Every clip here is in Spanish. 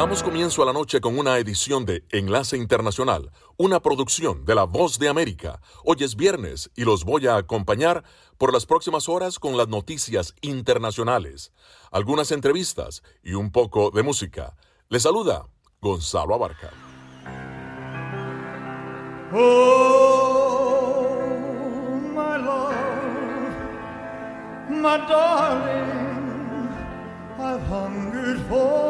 Damos comienzo a la noche con una edición de Enlace Internacional, una producción de La Voz de América. Hoy es viernes y los voy a acompañar por las próximas horas con las noticias internacionales, algunas entrevistas y un poco de música. Les saluda Gonzalo Abarca. Oh, my love, my darling, I've hungered for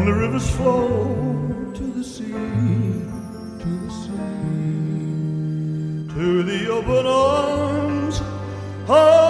Lonely rivers flow to the sea, to the sea, to the open arms of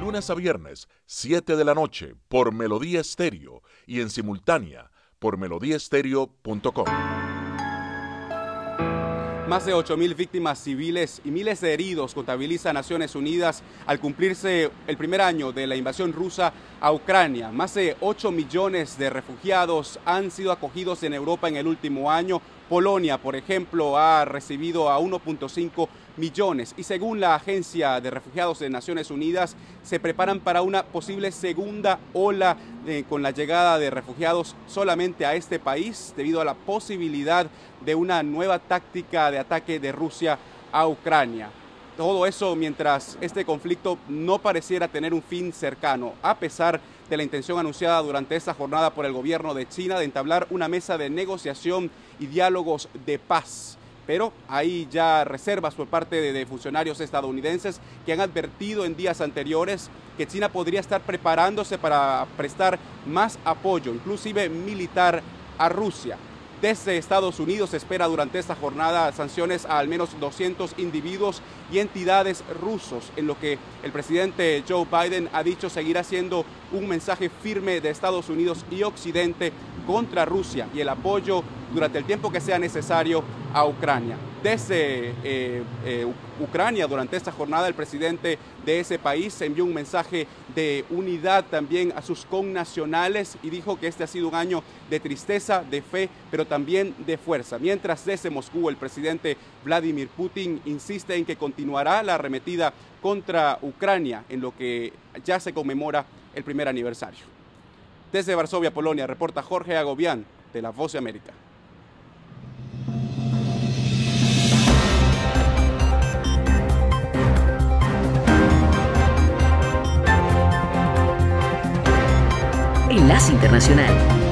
Lunes a viernes, 7 de la noche, por Melodía Estéreo y en simultánea por melodíaestéreo.com. Más de 8.000 víctimas civiles y miles de heridos contabiliza Naciones Unidas al cumplirse el primer año de la invasión rusa a Ucrania. Más de 8 millones de refugiados han sido acogidos en Europa en el último año. Polonia, por ejemplo, ha recibido a 1.5 millones y según la Agencia de Refugiados de Naciones Unidas se preparan para una posible segunda ola con la llegada de refugiados solamente a este país debido a la posibilidad de una nueva táctica de ataque de Rusia a Ucrania. Todo eso mientras este conflicto no pareciera tener un fin cercano, a pesar de la intención anunciada durante esta jornada por el gobierno de China de entablar una mesa de negociación y diálogos de paz pero hay ya reservas por parte de, funcionarios estadounidenses que han advertido en días anteriores que China podría estar preparándose para prestar más apoyo, inclusive militar, a Rusia. Desde Estados Unidos se espera durante esta jornada sanciones a al menos 200 individuos y entidades rusos, en lo que el presidente Joe Biden ha dicho seguirá siendo un mensaje firme de Estados Unidos y Occidente contra Rusia y el apoyo durante el tiempo que sea necesario a Ucrania. Desde eh, eh, Ucrania, durante esta jornada, el presidente de ese país envió un mensaje de unidad también a sus connacionales y dijo que este ha sido un año de tristeza, de fe, pero también de fuerza. Mientras desde Moscú, el presidente Vladimir Putin insiste en que continuará la arremetida contra Ucrania en lo que ya se conmemora el primer aniversario. Desde Varsovia, Polonia, reporta Jorge Agobián de La Voz de América. Enlace Internacional.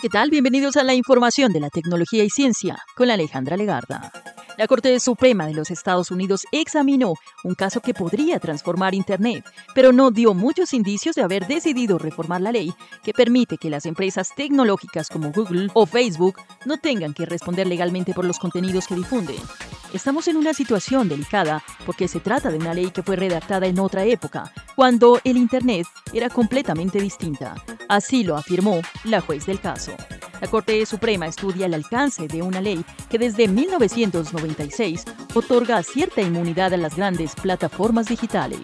¿Qué tal? Bienvenidos a la información de la tecnología y ciencia con Alejandra Legarda. La Corte Suprema de los Estados Unidos examinó un caso que podría transformar Internet, pero no dio muchos indicios de haber decidido reformar la ley que permite que las empresas tecnológicas como Google o Facebook no tengan que responder legalmente por los contenidos que difunden. Estamos en una situación delicada porque se trata de una ley que fue redactada en otra época, cuando el Internet era completamente distinta. Así lo afirmó la juez del caso. La Corte Suprema estudia el alcance de una ley que desde 1996 otorga cierta inmunidad a las grandes plataformas digitales.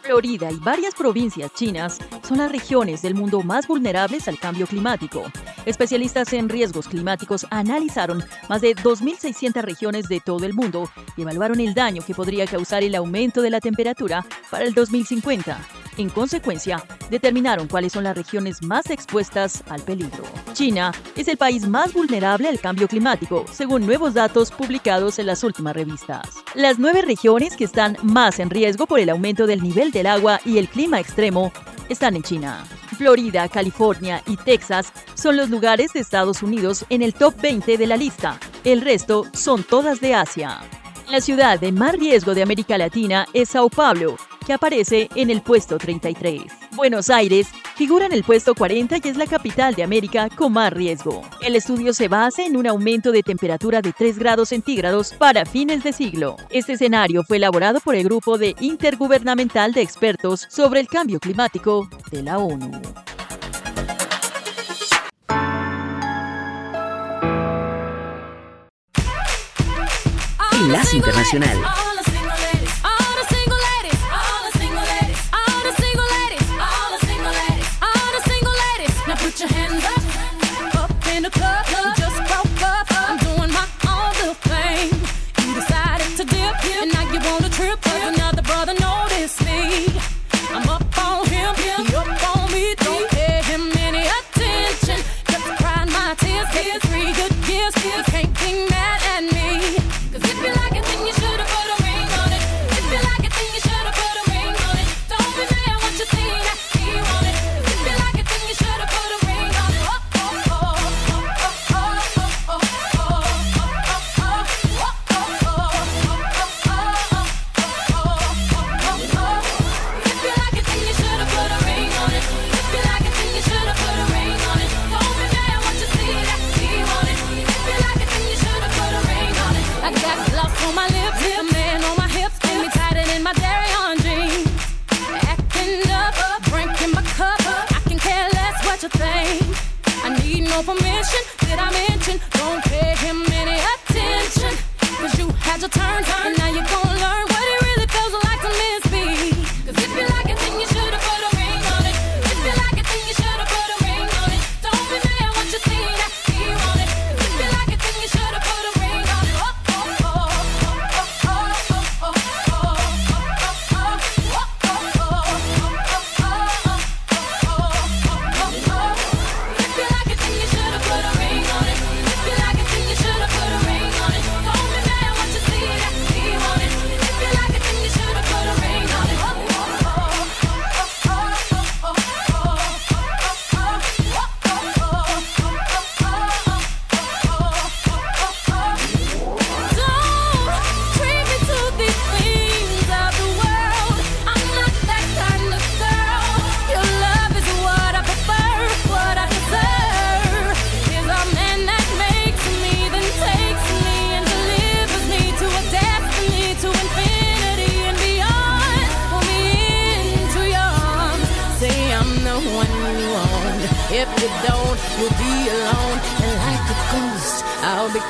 Florida y varias provincias chinas son las regiones del mundo más vulnerables al cambio climático. Especialistas en riesgos climáticos analizaron más de 2.600 regiones de todo el mundo y evaluaron el daño que podría causar el aumento de la temperatura para el 2050. En consecuencia, determinaron cuáles son las regiones más expuestas al peligro. China es el país más vulnerable al cambio climático, según nuevos datos publicados en las últimas revistas. Las nueve regiones que están más en riesgo por el aumento del nivel del agua y el clima extremo están en China. Florida, California y Texas son los lugares de Estados Unidos en el top 20 de la lista. El resto son todas de Asia. La ciudad de más riesgo de América Latina es Sao Paulo, que aparece en el puesto 33. Buenos Aires figura en el puesto 40 y es la capital de América con más riesgo. El estudio se basa en un aumento de temperatura de 3 grados centígrados para fines de siglo. Este escenario fue elaborado por el Grupo de Intergubernamental de Expertos sobre el Cambio Climático de la ONU. Enlace Internacional.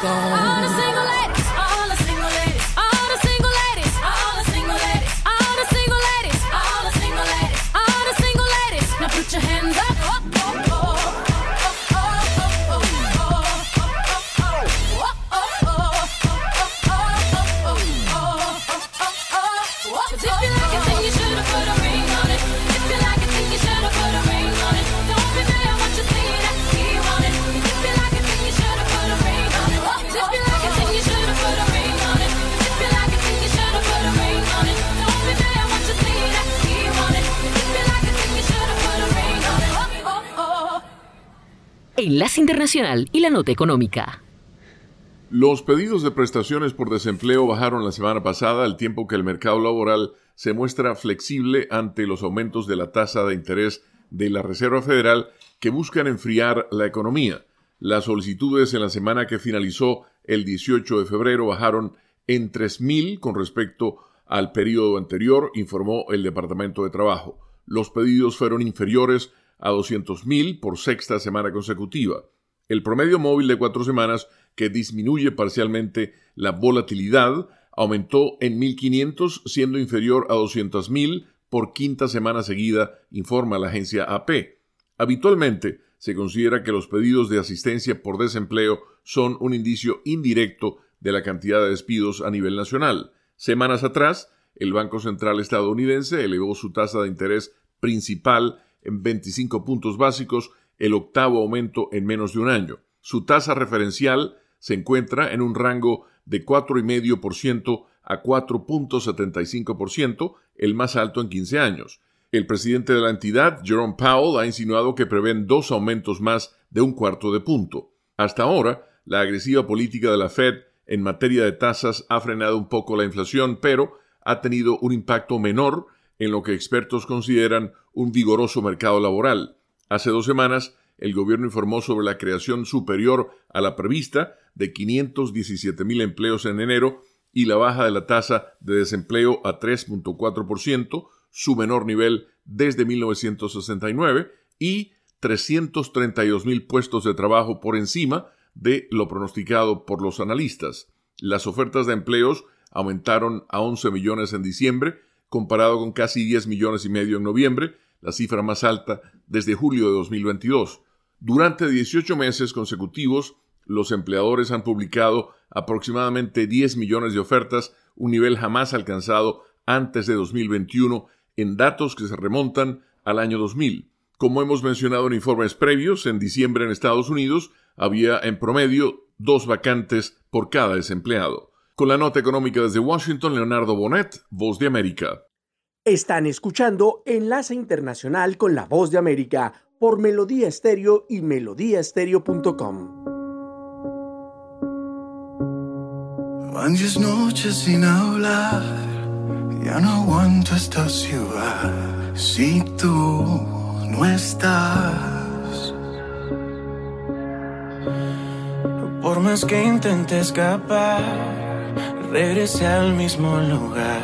gone. Internacional y la Nota Económica. Los pedidos de prestaciones por desempleo bajaron la semana pasada al tiempo que el mercado laboral se muestra flexible ante los aumentos de la tasa de interés de la Reserva Federal que buscan enfriar la economía. Las solicitudes en la semana que finalizó el 18 de febrero bajaron en 3.000 con respecto al periodo anterior, informó el Departamento de Trabajo. Los pedidos fueron inferiores a 200.000 por sexta semana consecutiva. El promedio móvil de cuatro semanas, que disminuye parcialmente la volatilidad, aumentó en 1.500, siendo inferior a 200.000 por quinta semana seguida, informa la agencia AP. Habitualmente, se considera que los pedidos de asistencia por desempleo son un indicio indirecto de la cantidad de despidos a nivel nacional. Semanas atrás, el Banco Central estadounidense elevó su tasa de interés principal en 25 puntos básicos, el octavo aumento en menos de un año. Su tasa referencial se encuentra en un rango de 4,5% a 4.75%, el más alto en 15 años. El presidente de la entidad, Jerome Powell, ha insinuado que prevén dos aumentos más de un cuarto de punto. Hasta ahora, la agresiva política de la Fed en materia de tasas ha frenado un poco la inflación, pero ha tenido un impacto menor en lo que expertos consideran un vigoroso mercado laboral. Hace dos semanas, el gobierno informó sobre la creación superior a la prevista de 517 mil empleos en enero y la baja de la tasa de desempleo a 3.4%, su menor nivel desde 1969, y 332 mil puestos de trabajo por encima de lo pronosticado por los analistas. Las ofertas de empleos aumentaron a 11 millones en diciembre, comparado con casi 10 millones y medio en noviembre, la cifra más alta desde julio de 2022. Durante 18 meses consecutivos, los empleadores han publicado aproximadamente 10 millones de ofertas, un nivel jamás alcanzado antes de 2021 en datos que se remontan al año 2000. Como hemos mencionado en informes previos, en diciembre en Estados Unidos había en promedio dos vacantes por cada desempleado. Con la nota económica desde Washington, Leonardo Bonet, Voz de América. Están escuchando Enlace Internacional con la Voz de América por Melodía Estéreo y melodíaestéreo.com. Van diez noches sin hablar, ya no aguanto esta ciudad si tú no estás. Por más que intente escapar, regresé al mismo lugar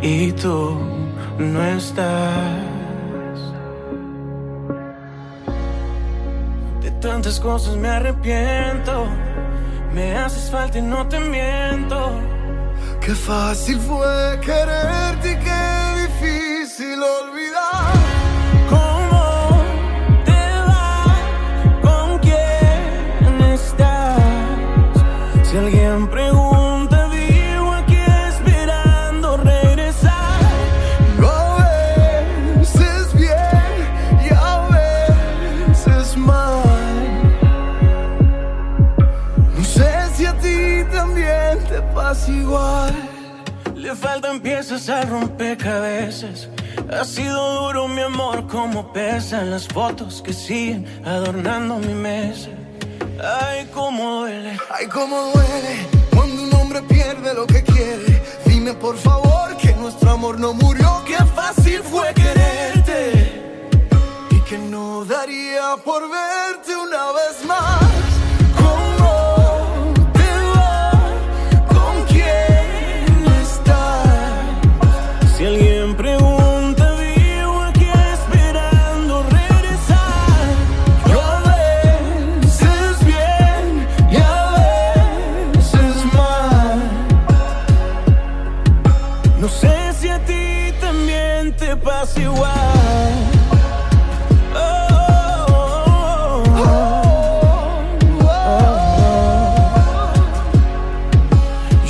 y tú no estás. De tantas cosas me arrepiento, me haces falta y no te miento. Qué fácil fue quererte y qué Le faltan piezas al rompecabezas. Ha sido duro mi amor, como pesan las fotos que siguen adornando mi mesa. Ay, cómo duele. Ay, cómo duele cuando un hombre pierde lo que quiere. Dime por favor que nuestro amor no murió, que fácil fue quererte. Y que no daría por verte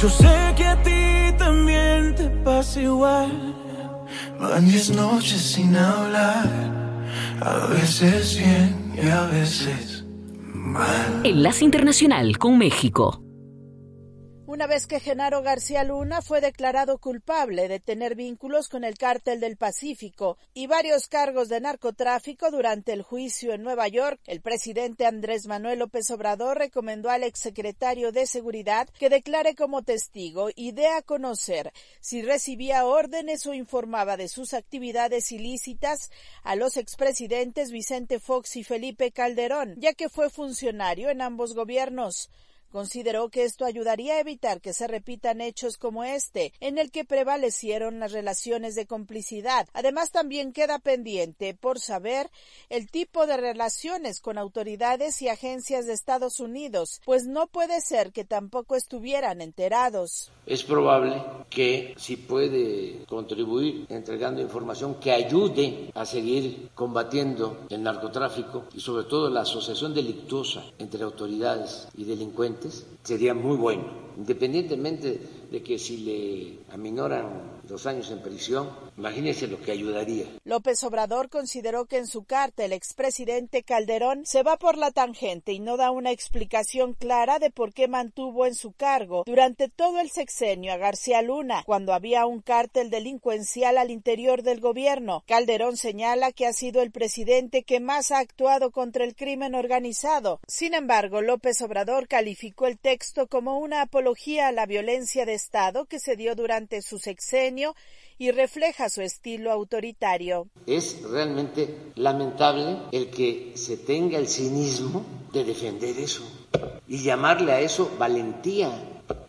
Yo sé que a ti también te pasa igual. Van diez noches sin hablar, a veces bien y a veces mal. Enlace Internacional con México. Una vez que Genaro García Luna fue declarado culpable de tener vínculos con el cártel del Pacífico y varios cargos de narcotráfico durante el juicio en Nueva York, el presidente Andrés Manuel López Obrador recomendó al exsecretario de Seguridad que declare como testigo y dé a conocer si recibía órdenes o informaba de sus actividades ilícitas a los expresidentes Vicente Fox y Felipe Calderón, ya que fue funcionario en ambos gobiernos. Consideró que esto ayudaría a evitar que se repitan hechos como este, en el que prevalecieron las relaciones de complicidad. Además, también queda pendiente por saber el tipo de relaciones con autoridades y agencias de Estados Unidos, pues no puede ser que tampoco estuvieran enterados. Es probable que si puede contribuir entregando información que ayude a seguir combatiendo el narcotráfico y sobre todo la asociación delictuosa entre autoridades y delincuentes sería muy bueno, independientemente de que si le aminoran dos años en prisión, imagínense lo que ayudaría. López Obrador consideró que en su carta el expresidente Calderón se va por la tangente y no da una explicación clara de por qué mantuvo en su cargo durante todo el sexenio a García Luna, cuando había un cártel delincuencial al interior del gobierno. Calderón señala que ha sido el presidente que más ha actuado contra el crimen organizado. Sin embargo, López Obrador calificó el texto como una apología a la violencia de Estado que se dio durante su sexenio y refleja su estilo autoritario. Es realmente lamentable el que se tenga el cinismo de defender eso y llamarle a eso valentía.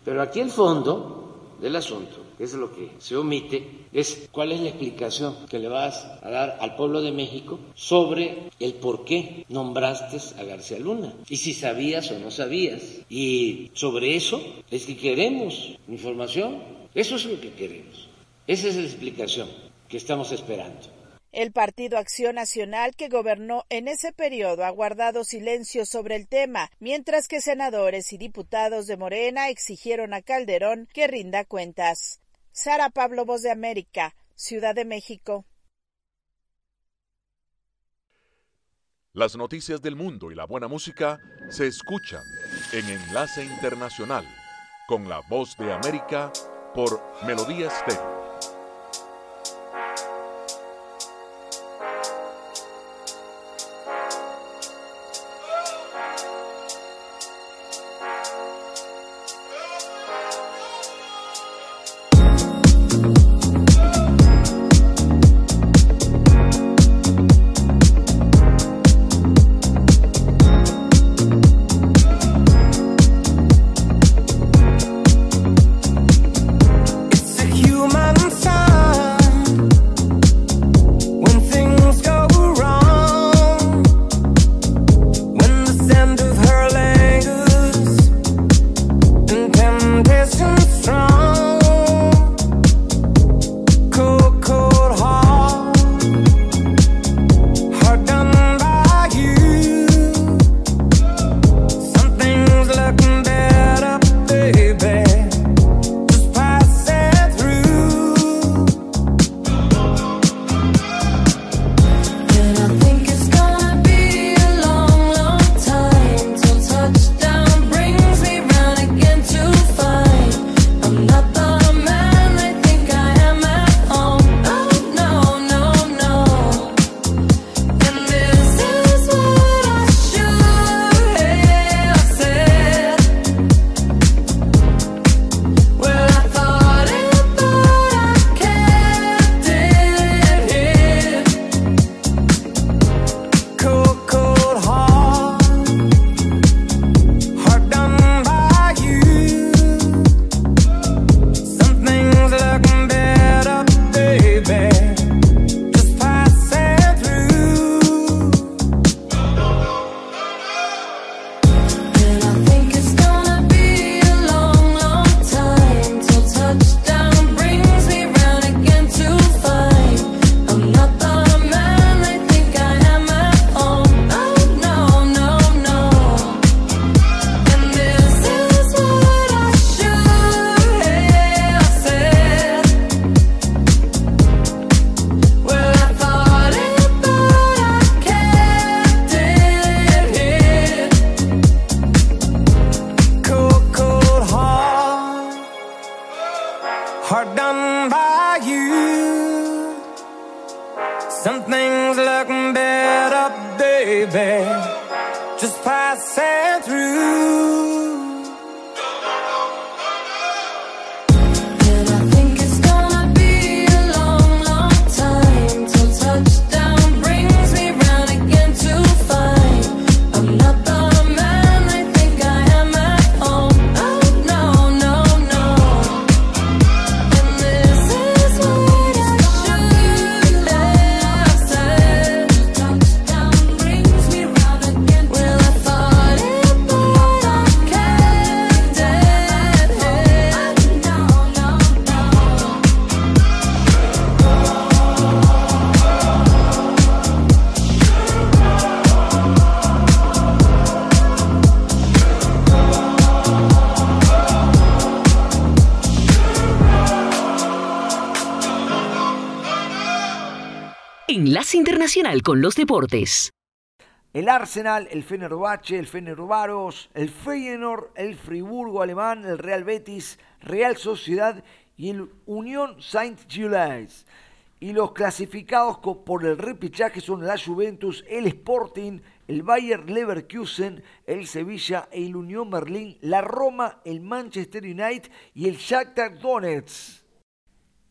Pero aquí el fondo del asunto, es lo que se omite, es cuál es la explicación que le vas a dar al pueblo de México sobre el por qué nombraste a García Luna y si sabías o no sabías. Y sobre eso es que queremos información, eso es lo que queremos. Esa es la explicación que estamos esperando. El Partido Acción Nacional, que gobernó en ese periodo, ha guardado silencio sobre el tema, mientras que senadores y diputados de Morena exigieron a Calderón que rinda cuentas. Sara Pablo, Voz de América, Ciudad de México. Las noticias del mundo y la buena música se escuchan en Enlace Internacional con la Voz de América por Melodía Estéreo. Internacional con los Deportes. El Arsenal, el Fenerbahce, el Fenerbaros, el Feyenoord, el Friburgo alemán, el Real Betis, Real Sociedad y el Unión Saint-Gilles. Y los clasificados por el repechaje son la Juventus, el Sporting, el Bayer Leverkusen, el Sevilla, el Unión Berlín, la Roma, el Manchester United y el Shakhtar Donetsk.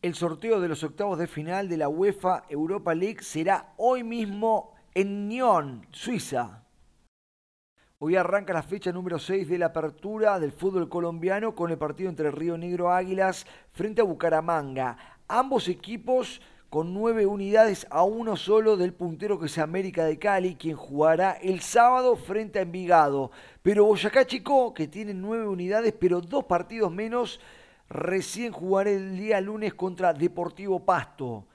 El sorteo de los octavos de final de la UEFA Europa League será hoy mismo en Nyon, Suiza. Hoy arranca la fecha número 6 de la apertura del fútbol colombiano con el partido entre Río Negro Águilas frente a Bucaramanga. Ambos equipos con nueve unidades a uno solo del puntero que es América de Cali, quien jugará el sábado frente a Envigado. Pero Boyacá Chico, que tiene nueve unidades, pero dos partidos menos, recién jugará el día lunes contra Deportivo Pasto.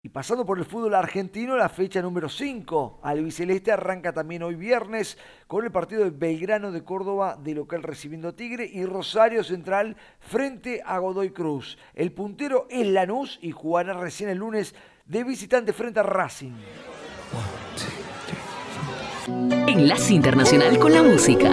Y pasando por el fútbol argentino, la fecha número 5. Albiceleste arranca también hoy viernes con el partido de Belgrano de Córdoba de local recibiendo Tigre y Rosario Central frente a Godoy Cruz. El puntero es Lanús y jugará recién el lunes de visitante frente a Racing. Enlace Internacional con la Música.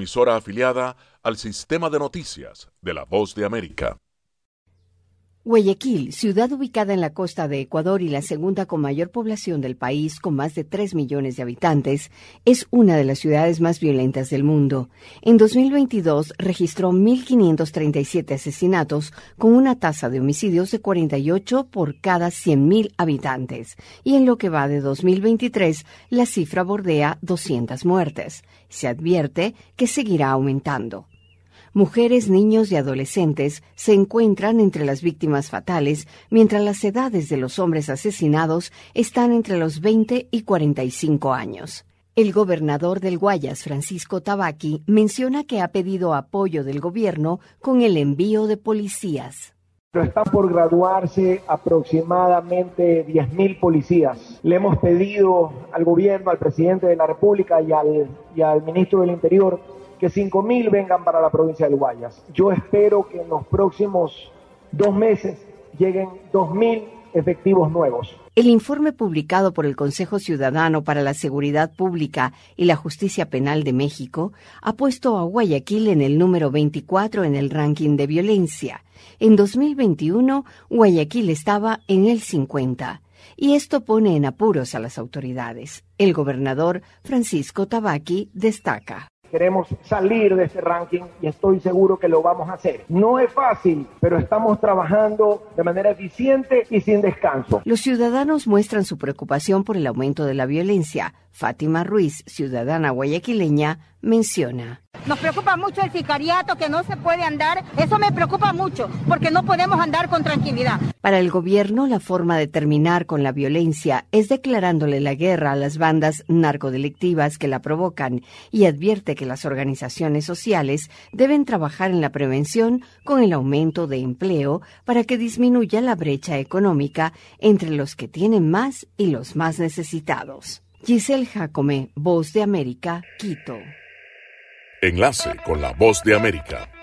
emisora afiliada al sistema de noticias de la Voz de América. Guayaquil, ciudad ubicada en la costa de Ecuador y la segunda con mayor población del país, con más de 3 millones de habitantes, es una de las ciudades más violentas del mundo. En 2022 registró 1.537 asesinatos, con una tasa de homicidios de 48 por cada 100.000 habitantes. Y en lo que va de 2023, la cifra bordea 200 muertes. Se advierte que seguirá aumentando. Mujeres, niños y adolescentes se encuentran entre las víctimas fatales, mientras las edades de los hombres asesinados están entre los 20 y 45 años. El gobernador del Guayas, Francisco Tabaqui, menciona que ha pedido apoyo del gobierno con el envío de policías. Pero están por graduarse aproximadamente 10.000 policías. Le hemos pedido al gobierno, al presidente de la República y al, ministro del Interior que 5.000 vengan para la provincia del Guayas. Yo espero que en los próximos dos meses lleguen 2.000 efectivos nuevos. El informe publicado por el Consejo Ciudadano para la Seguridad Pública y la Justicia Penal de México ha puesto a Guayaquil en el número 24 en el ranking de violencia. En 2021, Guayaquil estaba en el 50. Y esto pone en apuros a las autoridades. El gobernador Francisco Tabaqui destaca. Queremos salir de ese ranking y estoy seguro que lo vamos a hacer. No es fácil, pero estamos trabajando de manera eficiente y sin descanso. Los ciudadanos muestran su preocupación por el aumento de la violencia. Fátima Ruiz, ciudadana guayaquileña, menciona. Nos preocupa mucho el sicariato, que no se puede andar. Eso me preocupa mucho, porque no podemos andar con tranquilidad. Para el gobierno, la forma de terminar con la violencia es declarándole la guerra a las bandas narcodelictivas que la provocan y advierte que las organizaciones sociales deben trabajar en la prevención con el aumento de empleo para que disminuya la brecha económica entre los que tienen más y los más necesitados. Giselle Jacome, Voz de América, Quito. Enlace con la Voz de América.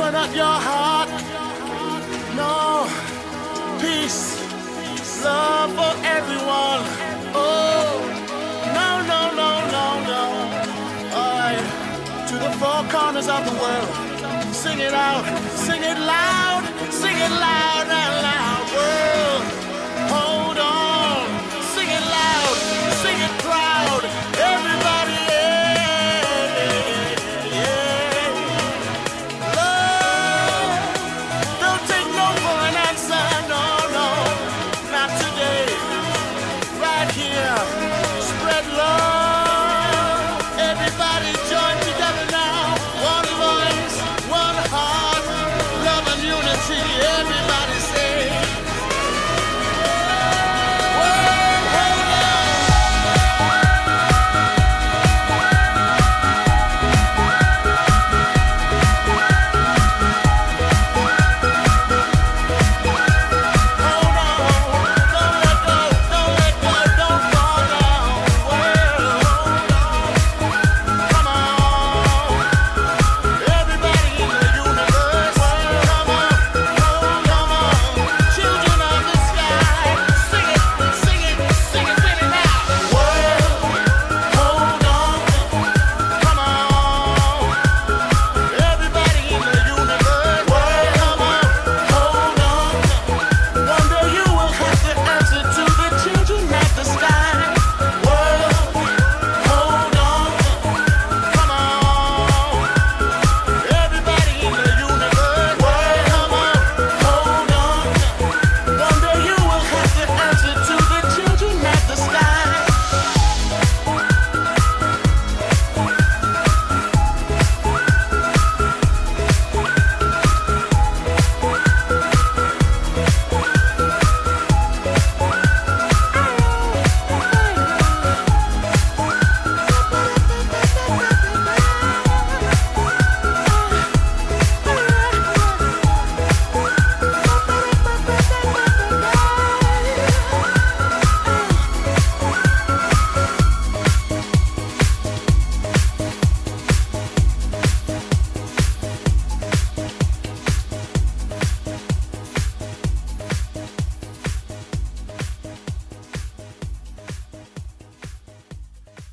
Open up your heart. No, peace, love for everyone. Oh, no, no, no, no, no. Right, to the four corners of the world. Sing it out, sing it loud, sing it loud and loud.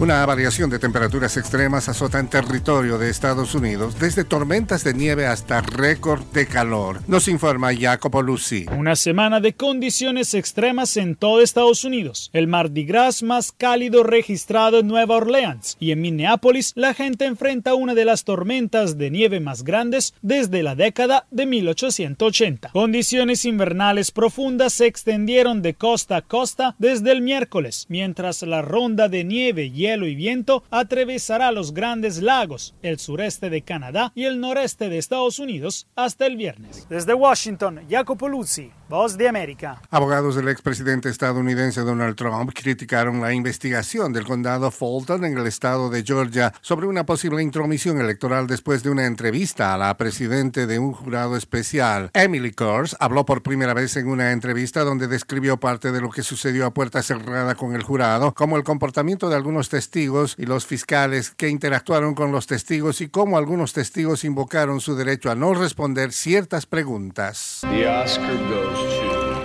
Una variación de temperaturas extremas azota en territorio de Estados Unidos, desde tormentas de nieve hasta récord de calor. Nos informa Jacopo Lucy. Una semana de condiciones extremas en todo Estados Unidos. El Mardi Gras más cálido registrado en Nueva Orleans y en Minneapolis la gente enfrenta una de las tormentas de nieve más grandes desde la década de 1880. Condiciones invernales profundas se extendieron de costa a costa desde el miércoles, mientras la ronda de nieve, hielo y viento atravesará los grandes lagos, el sureste de Canadá y el noreste de Estados Unidos hasta el viernes. Desde Washington, Jacopo Luzzi, Voz de América. Abogados del expresidente estadounidense Donald Trump criticaron la investigación del condado Fulton en el estado de Georgia sobre una posible intromisión electoral después de una entrevista a la presidente de un jurado especial. Emily Kors habló por primera vez en una entrevista donde describió parte de lo que sucedió a puerta cerrada con el jurado, como el comportamiento de algunos testigos y los fiscales que interactuaron con los testigos y cómo algunos testigos invocaron su derecho a no responder ciertas preguntas.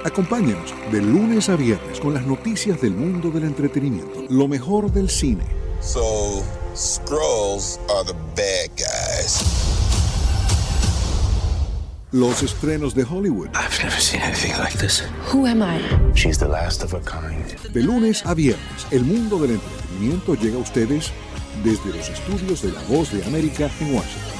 Acompáñenos de lunes a viernes con las noticias del mundo del entretenimiento, lo mejor del cine. So, Skrulls are the bad guys. Los estrenos de Hollywood. I've never seen anything like this. Who am I? She's the last of a kind. De lunes a viernes, el mundo del entretenimiento llega a ustedes desde los estudios de La Voz de América en Washington.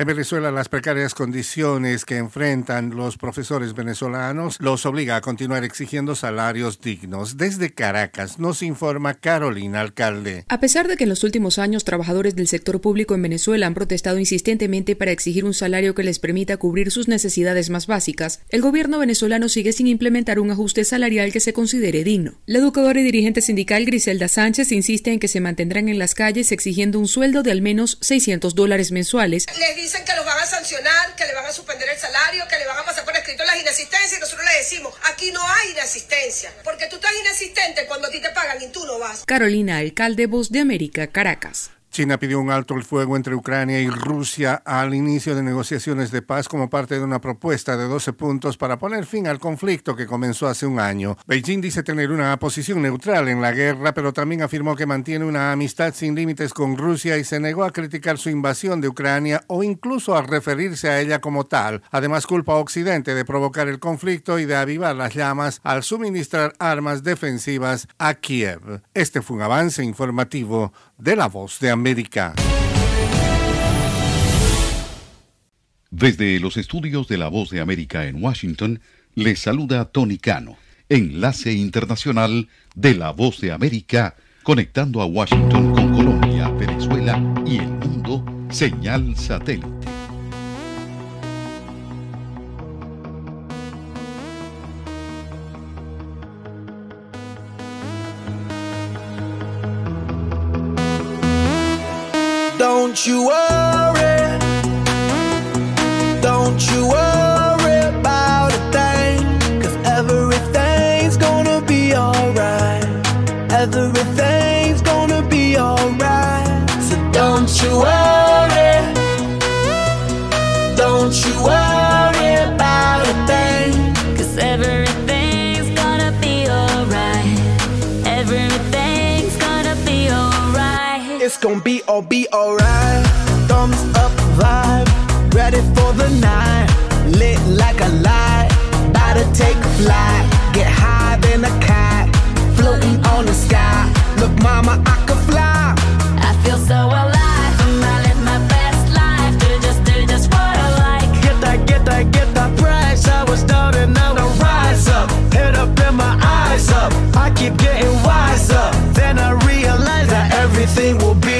En Venezuela, las precarias condiciones que enfrentan los profesores venezolanos los obliga a continuar exigiendo salarios dignos. Desde Caracas nos informa Carolina Alcalde. A pesar de que en los últimos años trabajadores del sector público en Venezuela han protestado insistentemente para exigir un salario que les permita cubrir sus necesidades más básicas, el gobierno venezolano sigue sin implementar un ajuste salarial que se considere digno. La educadora y dirigente sindical Griselda Sánchez insiste en que se mantendrán en las calles exigiendo un sueldo de al menos 600 dólares mensuales. Les dicen que los van a sancionar, que le van a suspender el salario, que le van a pasar por escrito las inasistencias y nosotros le decimos, aquí no hay inasistencia, porque tú estás inasistente cuando a ti te pagan y tú no vas. Carolina Alcalde, Voz de América, Caracas. China pidió un alto el fuego entre Ucrania y Rusia al inicio de negociaciones de paz como parte de una propuesta de 12 puntos para poner fin al conflicto que comenzó hace un año. Beijing dice tener una posición neutral en la guerra, pero también afirmó que mantiene una amistad sin límites con Rusia y se negó a criticar su invasión de Ucrania o incluso a referirse a ella como tal. Además, culpa a Occidente de provocar el conflicto y de avivar las llamas al suministrar armas defensivas a Kiev. Este fue un avance informativo de la voz de América. Desde los estudios de La Voz de América en Washington, les saluda Tony Cano, enlace internacional de La Voz de América, conectando a Washington con Colombia, Venezuela y el mundo, señal satélite. Don't you worry, gonna be all be alright. Thumbs up vibe, ready for the night. Lit like a light, about to take a flight. Get high than a cat, floating on the sky. Look, mama, I could fly. Everything will be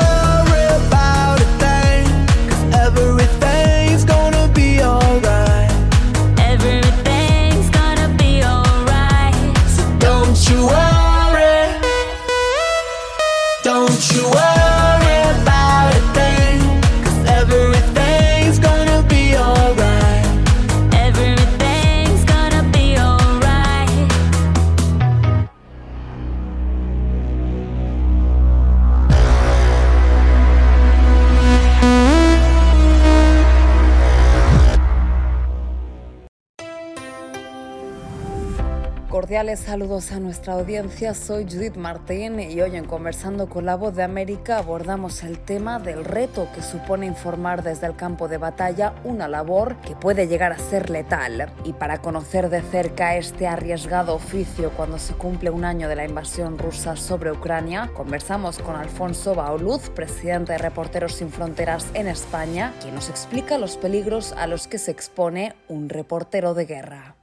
cordiales saludos a nuestra audiencia. Soy Judith Martín y hoy en Conversando con la Voz de América abordamos el tema del reto que supone informar desde el campo de batalla una labor que puede llegar a ser letal. Y para conocer de cerca este arriesgado oficio cuando se cumple un año de la invasión rusa sobre Ucrania, conversamos con Alfonso Baoluz, presidente de Reporteros Sin Fronteras en España, quien nos explica los peligros a los que se expone un reportero de guerra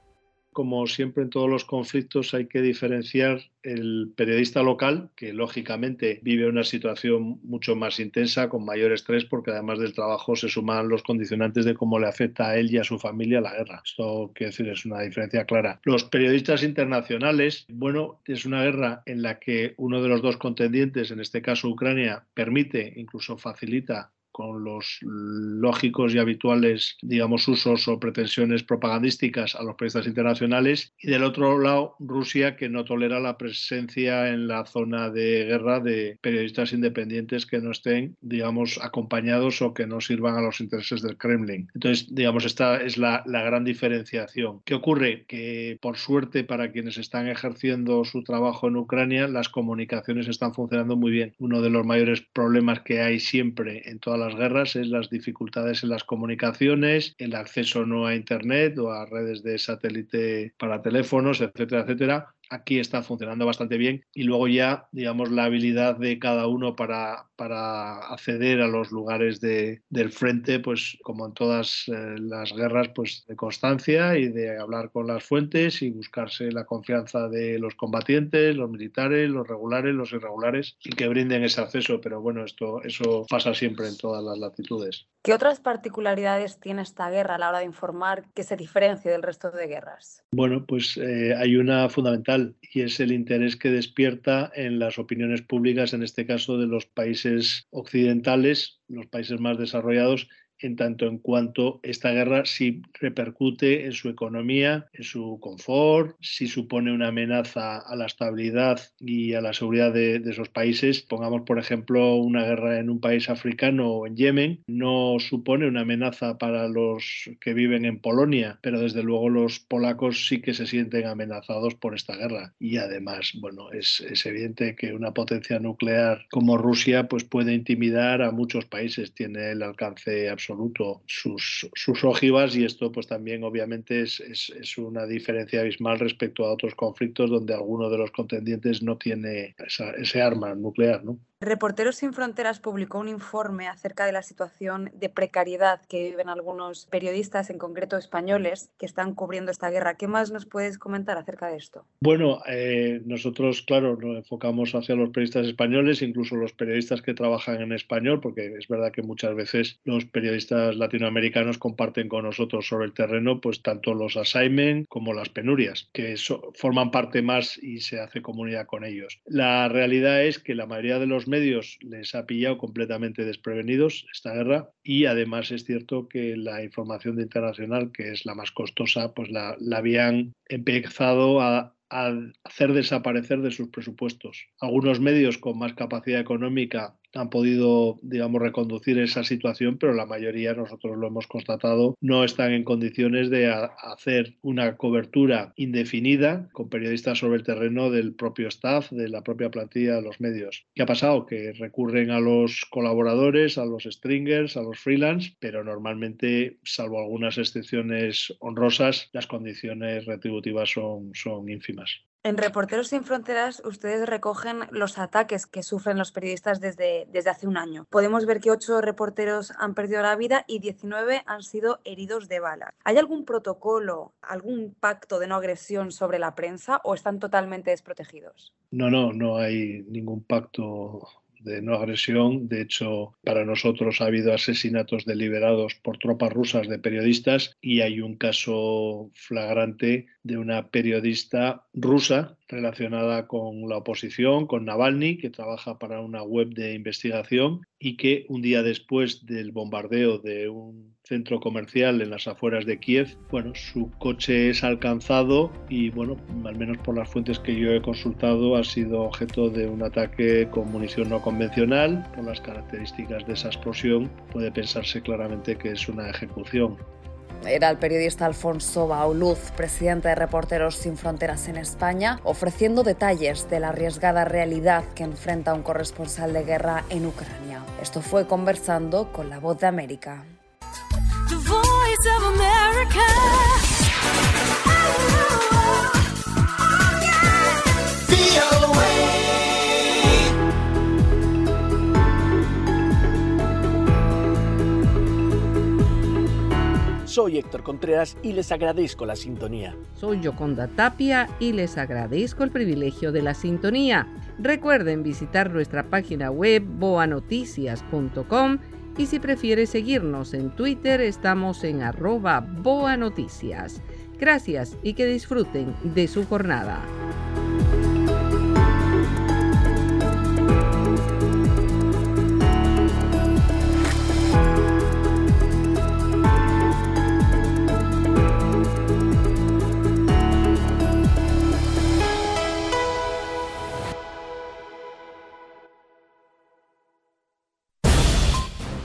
como siempre en todos los conflictos, hay que diferenciar el periodista local, que lógicamente vive una situación mucho más intensa, con mayor estrés, porque además del trabajo se suman los condicionantes de cómo le afecta a él y a su familia la guerra. Esto, quiero decir, es una diferencia clara. Los periodistas internacionales, bueno, es una guerra en la que uno de los dos contendientes, en este caso Ucrania, permite, incluso facilita con los lógicos y habituales, digamos, usos o pretensiones propagandísticas a los periodistas internacionales. Y del otro lado, Rusia, que no tolera la presencia en la zona de guerra de periodistas independientes que no estén, digamos, acompañados o que no sirvan a los intereses del Kremlin. Entonces, digamos, esta es la, gran diferenciación. ¿Qué ocurre? Que, por suerte, para quienes están ejerciendo su trabajo en Ucrania, las comunicaciones están funcionando muy bien. Uno de los mayores problemas que hay siempre en todas las guerras es las dificultades en las comunicaciones, el acceso no a Internet o a redes de satélite para teléfonos, etcétera, etcétera. Aquí está funcionando bastante bien y luego ya, digamos, la habilidad de cada uno para, para acceder a los lugares de, del frente, pues como en todas eh, las guerras, pues de constancia y de hablar con las fuentes y buscarse la confianza de los combatientes, los militares, los regulares, los irregulares y que brinden ese acceso, pero bueno, esto eso pasa siempre en todas las latitudes. ¿Qué otras particularidades tiene esta guerra a la hora de informar que se diferencie del resto de guerras? Bueno, pues eh, hay una fundamental y es el interés que despierta en las opiniones públicas, en este caso de los países occidentales, los países más desarrollados, en tanto en cuanto esta guerra sí repercute en su economía, en su confort, si supone una amenaza a la estabilidad y a la seguridad de, de, esos países. Pongamos, por ejemplo, una guerra en un país africano o en Yemen, no supone una amenaza para los que viven en Polonia, pero desde luego los polacos sí que se sienten amenazados por esta guerra. Y además, bueno, es, es evidente que una potencia nuclear como Rusia pues puede intimidar a muchos países, tiene el alcance absoluto absoluto sus, sus ojivas y esto pues también obviamente es, es, una diferencia abismal respecto a otros conflictos donde alguno de los contendientes no tiene esa, ese arma nuclear. ¿no? Reporteros Sin Fronteras publicó un informe acerca de la situación de precariedad que viven algunos periodistas, en concreto españoles, que están cubriendo esta guerra. ¿Qué más nos puedes comentar acerca de esto? Bueno, eh, nosotros, claro, nos enfocamos hacia los periodistas españoles, incluso los periodistas que trabajan en español, porque es verdad que muchas veces los periodistas latinoamericanos comparten con nosotros sobre el terreno, pues tanto los assignment como las penurias, que so, forman parte más y se hace comunidad con ellos. La realidad es que la mayoría de los medios les ha pillado completamente desprevenidos esta guerra y además es cierto que la información de internacional, que es la más costosa, pues la, la habían empezado a, a hacer desaparecer de sus presupuestos. Algunos medios con más capacidad económica han podido, digamos, reconducir esa situación, pero la mayoría, nosotros lo hemos constatado, no están en condiciones de hacer una cobertura indefinida con periodistas sobre el terreno del propio staff, de la propia plantilla de los medios. ¿Qué ha pasado? Que recurren a los colaboradores, a los stringers, a los freelance, pero normalmente, salvo algunas excepciones honrosas, las condiciones retributivas son, son ínfimas. En Reporteros Sin Fronteras, ustedes recogen los ataques que sufren los periodistas desde, desde hace un año. Podemos ver que ocho reporteros han perdido la vida y 19 han sido heridos de bala. ¿Hay algún protocolo, algún pacto de no agresión sobre la prensa o están totalmente desprotegidos? No, no, no hay ningún pacto de no agresión. De hecho, para nosotros ha habido asesinatos deliberados por tropas rusas de periodistas y hay un caso flagrante de una periodista rusa relacionada con la oposición, con Navalny, que trabaja para una web de investigación y que un día después del bombardeo de un centro comercial en las afueras de Kiev, bueno, su coche es alcanzado y, bueno, al menos por las fuentes que yo he consultado, ha sido objeto de un ataque con munición no convencional. Por las características de esa explosión, puede pensarse claramente que es una ejecución. Era el periodista Alfonso Bauluz, presidente de Reporteros Sin Fronteras en España, ofreciendo detalles de la arriesgada realidad que enfrenta un corresponsal de guerra en Ucrania. Esto fue conversando con la voz de América. America. Soy Héctor Contreras y les agradezco la sintonía. Soy Yoconda Tapia y les agradezco el privilegio de la sintonía. Recuerden visitar nuestra página web boanoticias.com y si prefiere seguirnos en Twitter estamos en arroba boanoticias. Gracias y que disfruten de su jornada.